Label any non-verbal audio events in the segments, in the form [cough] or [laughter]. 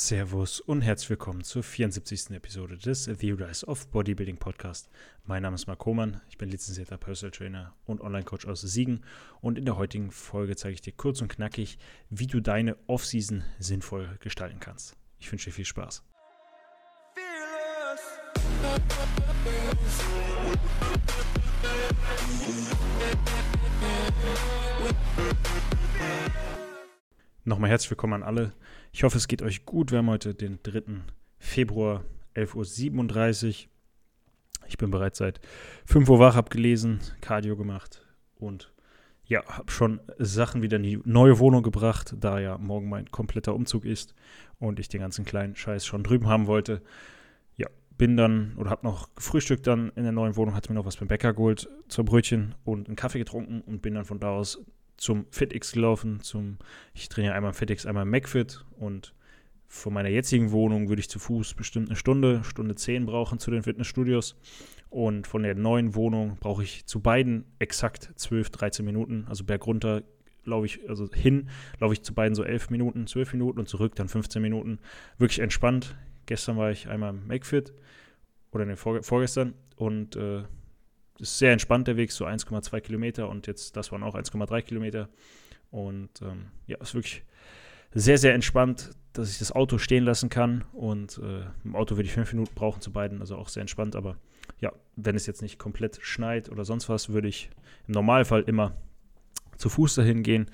Servus und herzlich willkommen zur 74. Episode des The Rise of Bodybuilding Podcast. Mein Name ist Marc Hohmann, ich bin lizenzierter Personal Trainer und Online-Coach aus Siegen und in der heutigen Folge zeige ich dir kurz und knackig, wie du deine Off-Season sinnvoll gestalten kannst. Ich wünsche dir viel Spaß. Nochmal herzlich willkommen an alle. Ich hoffe, es geht euch gut. Wir haben heute den 3. Februar, 11.37 Uhr. Ich bin bereits seit 5 Uhr wach, habe gelesen, Cardio gemacht und ja, habe schon Sachen wieder in die neue Wohnung gebracht, da ja morgen mein kompletter Umzug ist und ich den ganzen kleinen Scheiß schon drüben haben wollte. Ja, bin dann oder habe noch gefrühstückt dann in der neuen Wohnung, hatte mir noch was beim Bäcker geholt zum Brötchen und einen Kaffee getrunken und bin dann von da aus zum FitX gelaufen. Zum, ich trainiere einmal FitX, einmal im McFit und von meiner jetzigen Wohnung würde ich zu Fuß bestimmt eine Stunde, Stunde zehn brauchen zu den Fitnessstudios. Und von der neuen Wohnung brauche ich zu beiden exakt 12, 13 Minuten. Also bergunter laufe ich, also hin laufe ich zu beiden so 11 Minuten, 12 Minuten und zurück dann 15 Minuten. Wirklich entspannt. Gestern war ich einmal im McFit oder ne, vorgestern und äh, ist sehr entspannt der Weg, so 1,2 Kilometer und jetzt, das waren auch 1,3 Kilometer. Und ähm, ja, ist wirklich sehr, sehr entspannt, dass ich das Auto stehen lassen kann. Und äh, im Auto würde ich fünf Minuten brauchen zu beiden, also auch sehr entspannt. Aber ja, wenn es jetzt nicht komplett schneit oder sonst was, würde ich im Normalfall immer zu Fuß dahin gehen.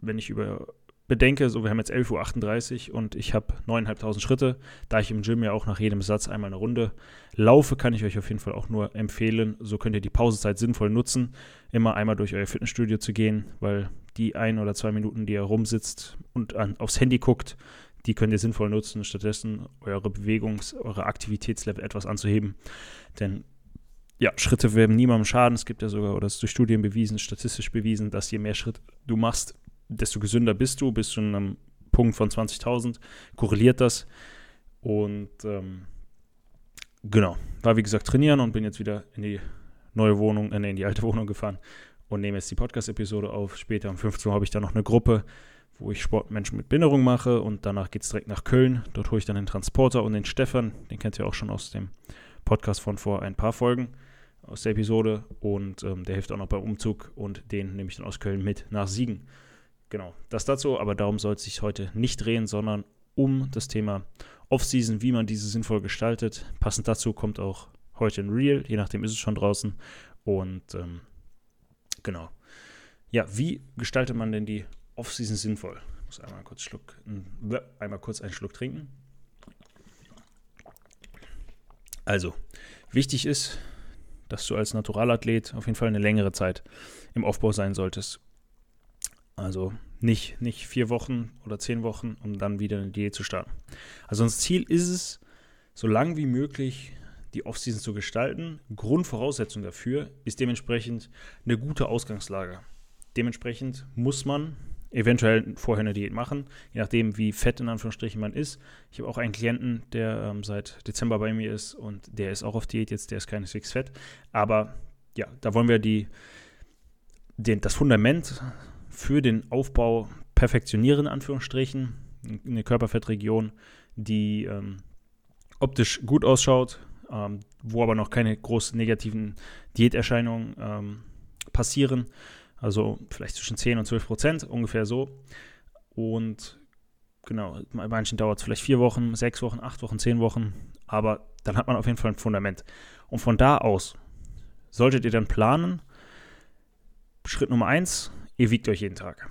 Wenn ich über bedenke, so wir haben jetzt 11.38 Uhr und ich habe 9.500 Schritte, da ich im Gym ja auch nach jedem Satz einmal eine Runde laufe, kann ich euch auf jeden Fall auch nur empfehlen, so könnt ihr die Pausezeit sinnvoll nutzen, immer einmal durch euer Fitnessstudio zu gehen, weil die ein oder zwei Minuten, die ihr rumsitzt und an, aufs Handy guckt, die könnt ihr sinnvoll nutzen, stattdessen eure Bewegungs-, eure Aktivitätslevel etwas anzuheben. Denn ja, Schritte werden niemandem schaden. Es gibt ja sogar, oder es ist durch Studien bewiesen, statistisch bewiesen, dass je mehr Schritt du machst, desto gesünder bist du, bis zu einem Punkt von 20.000, korreliert das. Und ähm, genau, war wie gesagt trainieren und bin jetzt wieder in die neue Wohnung, äh, in die alte [laughs] Wohnung gefahren und nehme jetzt die Podcast-Episode auf. Später um 15 Uhr habe ich dann noch eine Gruppe, wo ich Sportmenschen mit Behinderung mache und danach geht es direkt nach Köln. Dort hole ich dann den Transporter und den Stefan, den kennt ihr auch schon aus dem Podcast von vor ein paar Folgen aus der Episode und ähm, der hilft auch noch beim Umzug und den nehme ich dann aus Köln mit nach Siegen. Genau, das dazu, aber darum soll es sich heute nicht drehen, sondern um das Thema Off-Season, wie man diese sinnvoll gestaltet. Passend dazu kommt auch heute ein Reel, je nachdem ist es schon draußen. Und ähm, genau. Ja, wie gestaltet man denn die Off-Season sinnvoll? Ich muss einmal kurz, Schluck, einmal kurz einen Schluck trinken. Also, wichtig ist, dass du als Naturalathlet auf jeden Fall eine längere Zeit im Aufbau sein solltest. Also nicht, nicht vier Wochen oder zehn Wochen, um dann wieder eine Diät zu starten. Also unser Ziel ist es, so lang wie möglich die Offseason zu gestalten. Grundvoraussetzung dafür ist dementsprechend eine gute Ausgangslage. Dementsprechend muss man eventuell vorher eine Diät machen, je nachdem, wie fett in Anführungsstrichen man ist. Ich habe auch einen Klienten, der ähm, seit Dezember bei mir ist und der ist auch auf Diät jetzt, der ist keineswegs fett. Aber ja, da wollen wir die, den, das Fundament für den Aufbau perfektionieren, in Anführungsstrichen. Eine Körperfettregion, die ähm, optisch gut ausschaut, ähm, wo aber noch keine großen negativen Diäterscheinungen ähm, passieren. Also vielleicht zwischen 10 und 12 Prozent, ungefähr so. Und genau, bei manchen dauert es vielleicht vier Wochen, sechs Wochen, acht Wochen, zehn Wochen. Aber dann hat man auf jeden Fall ein Fundament. Und von da aus solltet ihr dann planen. Schritt Nummer eins, Ihr wiegt euch jeden Tag.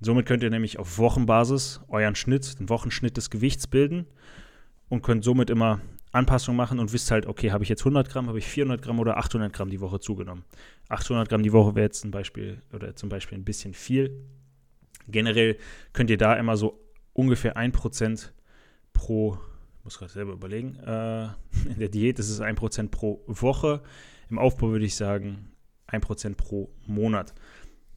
Somit könnt ihr nämlich auf Wochenbasis euren Schnitt, den Wochenschnitt des Gewichts bilden und könnt somit immer Anpassungen machen und wisst halt, okay, habe ich jetzt 100 Gramm, habe ich 400 Gramm oder 800 Gramm die Woche zugenommen. 800 Gramm die Woche wäre jetzt ein Beispiel oder zum Beispiel ein bisschen viel. Generell könnt ihr da immer so ungefähr 1% pro, ich muss gerade selber überlegen, äh, in der Diät ist es 1% pro Woche. Im Aufbau würde ich sagen 1% pro Monat.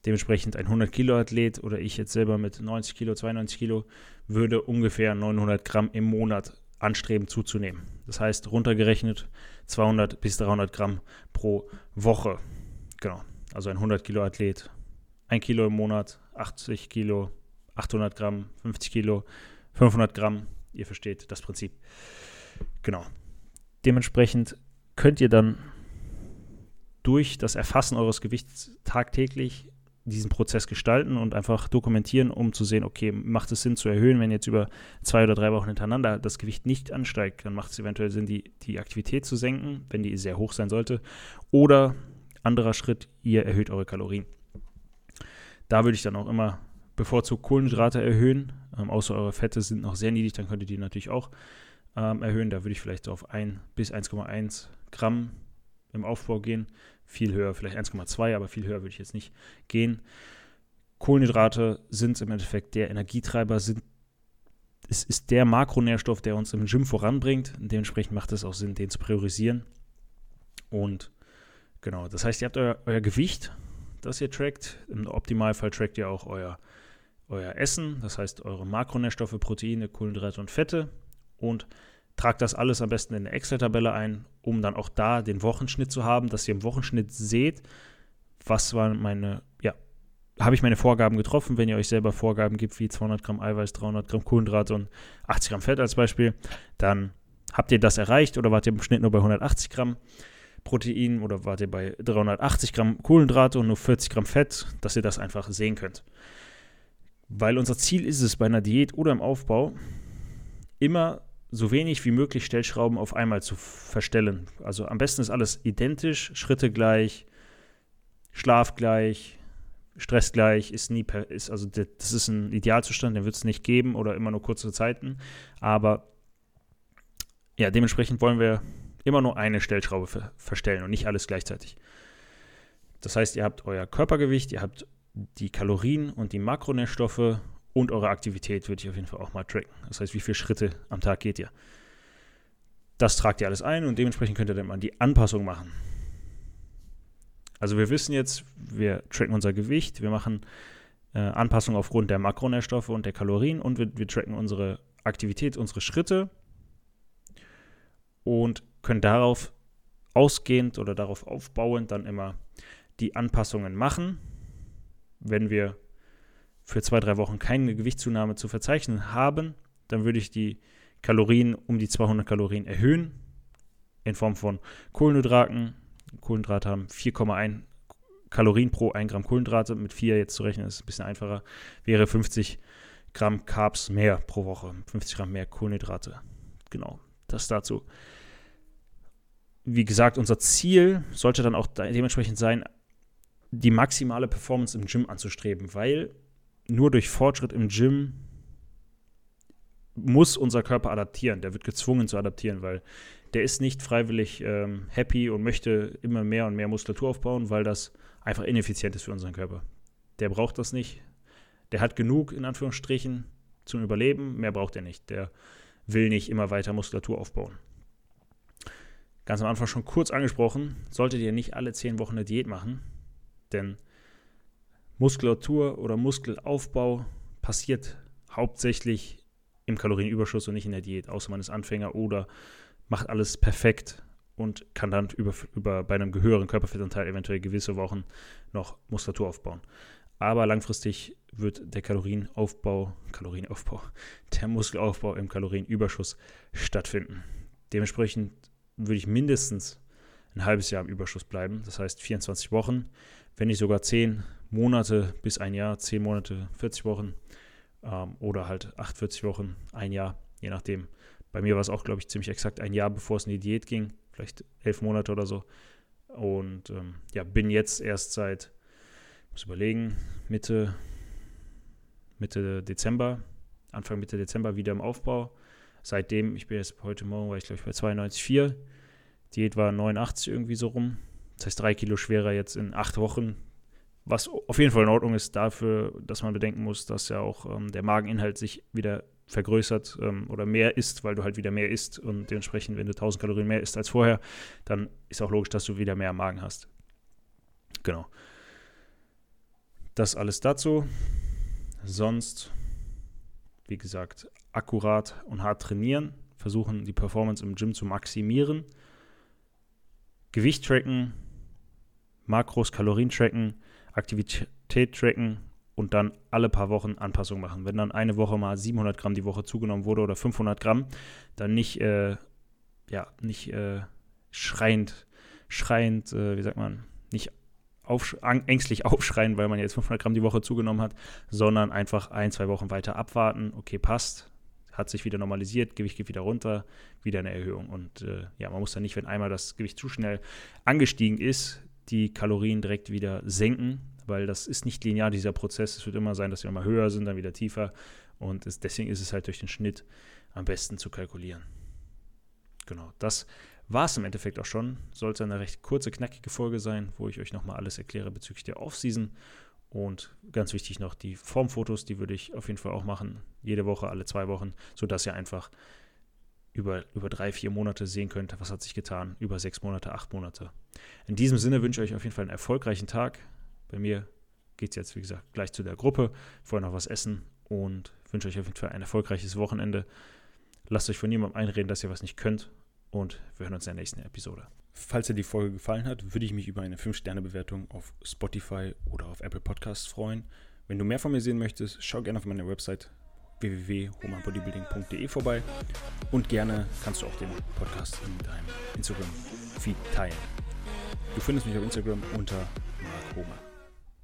Dementsprechend ein 100 Kilo Athlet oder ich jetzt selber mit 90 Kilo, 92 Kilo würde ungefähr 900 Gramm im Monat anstreben zuzunehmen. Das heißt runtergerechnet 200 bis 300 Gramm pro Woche. Genau. Also ein 100 Kilo Athlet, 1 Kilo im Monat, 80 Kilo, 800 Gramm, 50 Kilo, 500 Gramm. ihr versteht das Prinzip. Genau. Dementsprechend könnt ihr dann durch das Erfassen eures Gewichts tagtäglich diesen Prozess gestalten und einfach dokumentieren, um zu sehen, okay, macht es Sinn zu erhöhen, wenn jetzt über zwei oder drei Wochen hintereinander das Gewicht nicht ansteigt, dann macht es eventuell Sinn, die, die Aktivität zu senken, wenn die sehr hoch sein sollte. Oder anderer Schritt, ihr erhöht eure Kalorien. Da würde ich dann auch immer bevorzugt Kohlenhydrate erhöhen, ähm, außer eure Fette sind noch sehr niedrig, dann könnt ihr die natürlich auch ähm, erhöhen. Da würde ich vielleicht auf 1 bis 1,1 Gramm im Aufbau gehen viel höher, vielleicht 1,2, aber viel höher würde ich jetzt nicht gehen. Kohlenhydrate sind im Endeffekt der Energietreiber, sind, es ist der Makronährstoff, der uns im Gym voranbringt. Dementsprechend macht es auch Sinn, den zu priorisieren. Und genau, das heißt, ihr habt euer, euer Gewicht, das ihr trackt. Im Optimalfall trackt ihr auch euer, euer Essen, das heißt eure Makronährstoffe, Proteine, Kohlenhydrate und Fette. Und Tragt das alles am besten in eine Excel-Tabelle ein, um dann auch da den Wochenschnitt zu haben, dass ihr im Wochenschnitt seht, was waren meine, ja, habe ich meine Vorgaben getroffen, wenn ihr euch selber Vorgaben gibt, wie 200 Gramm Eiweiß, 300 Gramm Kohlenhydrate und 80 Gramm Fett als Beispiel, dann habt ihr das erreicht oder wart ihr im Schnitt nur bei 180 Gramm Protein oder wart ihr bei 380 Gramm Kohlenhydrate und nur 40 Gramm Fett, dass ihr das einfach sehen könnt. Weil unser Ziel ist es bei einer Diät oder im Aufbau, immer so wenig wie möglich Stellschrauben auf einmal zu verstellen. Also am besten ist alles identisch, Schritte gleich, Schlaf gleich, Stress gleich, ist nie, ist, also das ist ein Idealzustand, den wird es nicht geben oder immer nur kurze Zeiten. Aber ja, dementsprechend wollen wir immer nur eine Stellschraube ver verstellen und nicht alles gleichzeitig. Das heißt, ihr habt euer Körpergewicht, ihr habt die Kalorien und die Makronährstoffe und eure Aktivität würde ich auf jeden Fall auch mal tracken. Das heißt, wie viele Schritte am Tag geht ihr. Das tragt ihr alles ein und dementsprechend könnt ihr dann mal die Anpassung machen. Also wir wissen jetzt, wir tracken unser Gewicht, wir machen äh, Anpassungen aufgrund der Makronährstoffe und der Kalorien und wir, wir tracken unsere Aktivität, unsere Schritte und können darauf ausgehend oder darauf aufbauend dann immer die Anpassungen machen, wenn wir für zwei, drei Wochen keine Gewichtszunahme zu verzeichnen haben, dann würde ich die Kalorien um die 200 Kalorien erhöhen in Form von Kohlenhydraten. Kohlenhydrate haben 4,1 Kalorien pro 1 Gramm Kohlenhydrate. Mit 4 jetzt zu rechnen ist ein bisschen einfacher. Wäre 50 Gramm Carbs mehr pro Woche. 50 Gramm mehr Kohlenhydrate. Genau, das dazu. Wie gesagt, unser Ziel sollte dann auch dementsprechend sein, die maximale Performance im Gym anzustreben, weil nur durch Fortschritt im Gym muss unser Körper adaptieren. Der wird gezwungen zu adaptieren, weil der ist nicht freiwillig ähm, happy und möchte immer mehr und mehr Muskulatur aufbauen, weil das einfach ineffizient ist für unseren Körper. Der braucht das nicht. Der hat genug, in Anführungsstrichen, zum Überleben. Mehr braucht er nicht. Der will nicht immer weiter Muskulatur aufbauen. Ganz am Anfang schon kurz angesprochen, solltet ihr nicht alle zehn Wochen eine Diät machen, denn Muskulatur oder Muskelaufbau passiert hauptsächlich im Kalorienüberschuss und nicht in der Diät, außer man ist Anfänger oder macht alles perfekt und kann dann über, über bei einem höheren Körperfettanteil eventuell gewisse Wochen noch Muskulatur aufbauen. Aber langfristig wird der Kalorienaufbau, Kalorienaufbau, der Muskelaufbau im Kalorienüberschuss stattfinden. Dementsprechend würde ich mindestens ein halbes Jahr im Überschuss bleiben, das heißt 24 Wochen, wenn nicht sogar 10 Monate bis ein Jahr, 10 Monate, 40 Wochen ähm, oder halt 48 Wochen, ein Jahr, je nachdem. Bei mir war es auch, glaube ich, ziemlich exakt ein Jahr, bevor es in die Diät ging, vielleicht elf Monate oder so. Und ähm, ja, bin jetzt erst seit, muss überlegen, Mitte, Mitte Dezember, Anfang Mitte Dezember wieder im Aufbau. Seitdem, ich bin jetzt heute Morgen, war ich glaube ich bei 92,4. Diät war 89 irgendwie so rum. Das heißt, drei Kilo schwerer jetzt in acht Wochen was auf jeden Fall in Ordnung ist dafür, dass man bedenken muss, dass ja auch ähm, der Mageninhalt sich wieder vergrößert ähm, oder mehr isst, weil du halt wieder mehr isst und dementsprechend, wenn du 1000 Kalorien mehr isst als vorher, dann ist auch logisch, dass du wieder mehr Magen hast. Genau. Das alles dazu. Sonst, wie gesagt, akkurat und hart trainieren, versuchen die Performance im Gym zu maximieren. Gewicht tracken, Makros, Kalorien tracken, Aktivität tracken und dann alle paar Wochen Anpassungen machen. Wenn dann eine Woche mal 700 Gramm die Woche zugenommen wurde oder 500 Gramm, dann nicht, äh, ja, nicht äh, schreiend, schreiend, äh, wie sagt man, nicht auf, ängstlich [laughs] aufschreien, weil man jetzt 500 Gramm die Woche zugenommen hat, sondern einfach ein, zwei Wochen weiter abwarten. Okay, passt, hat sich wieder normalisiert, Gewicht geht wieder runter, wieder eine Erhöhung. Und äh, ja, man muss dann nicht, wenn einmal das Gewicht zu schnell angestiegen ist, die Kalorien direkt wieder senken, weil das ist nicht linear, dieser Prozess. Es wird immer sein, dass wir mal höher sind, dann wieder tiefer. Und es, deswegen ist es halt durch den Schnitt am besten zu kalkulieren. Genau, das war es im Endeffekt auch schon. Sollte eine recht kurze, knackige Folge sein, wo ich euch nochmal alles erkläre bezüglich der Offseason. Und ganz wichtig noch die Formfotos, die würde ich auf jeden Fall auch machen. Jede Woche, alle zwei Wochen, sodass ihr einfach über, über drei, vier Monate sehen könnt, was hat sich getan, über sechs Monate, acht Monate. In diesem Sinne wünsche ich euch auf jeden Fall einen erfolgreichen Tag. Bei mir geht es jetzt, wie gesagt, gleich zu der Gruppe. Vorher noch was essen und wünsche euch auf jeden Fall ein erfolgreiches Wochenende. Lasst euch von niemandem einreden, dass ihr was nicht könnt und wir hören uns in der nächsten Episode. Falls dir die Folge gefallen hat, würde ich mich über eine 5-Sterne-Bewertung auf Spotify oder auf Apple Podcasts freuen. Wenn du mehr von mir sehen möchtest, schau gerne auf meine Website www.homanbodybuilding.de vorbei und gerne kannst du auch den Podcast in deinem Instagram-Feed teilen. Du findest mich auf Instagram unter Mark Homer.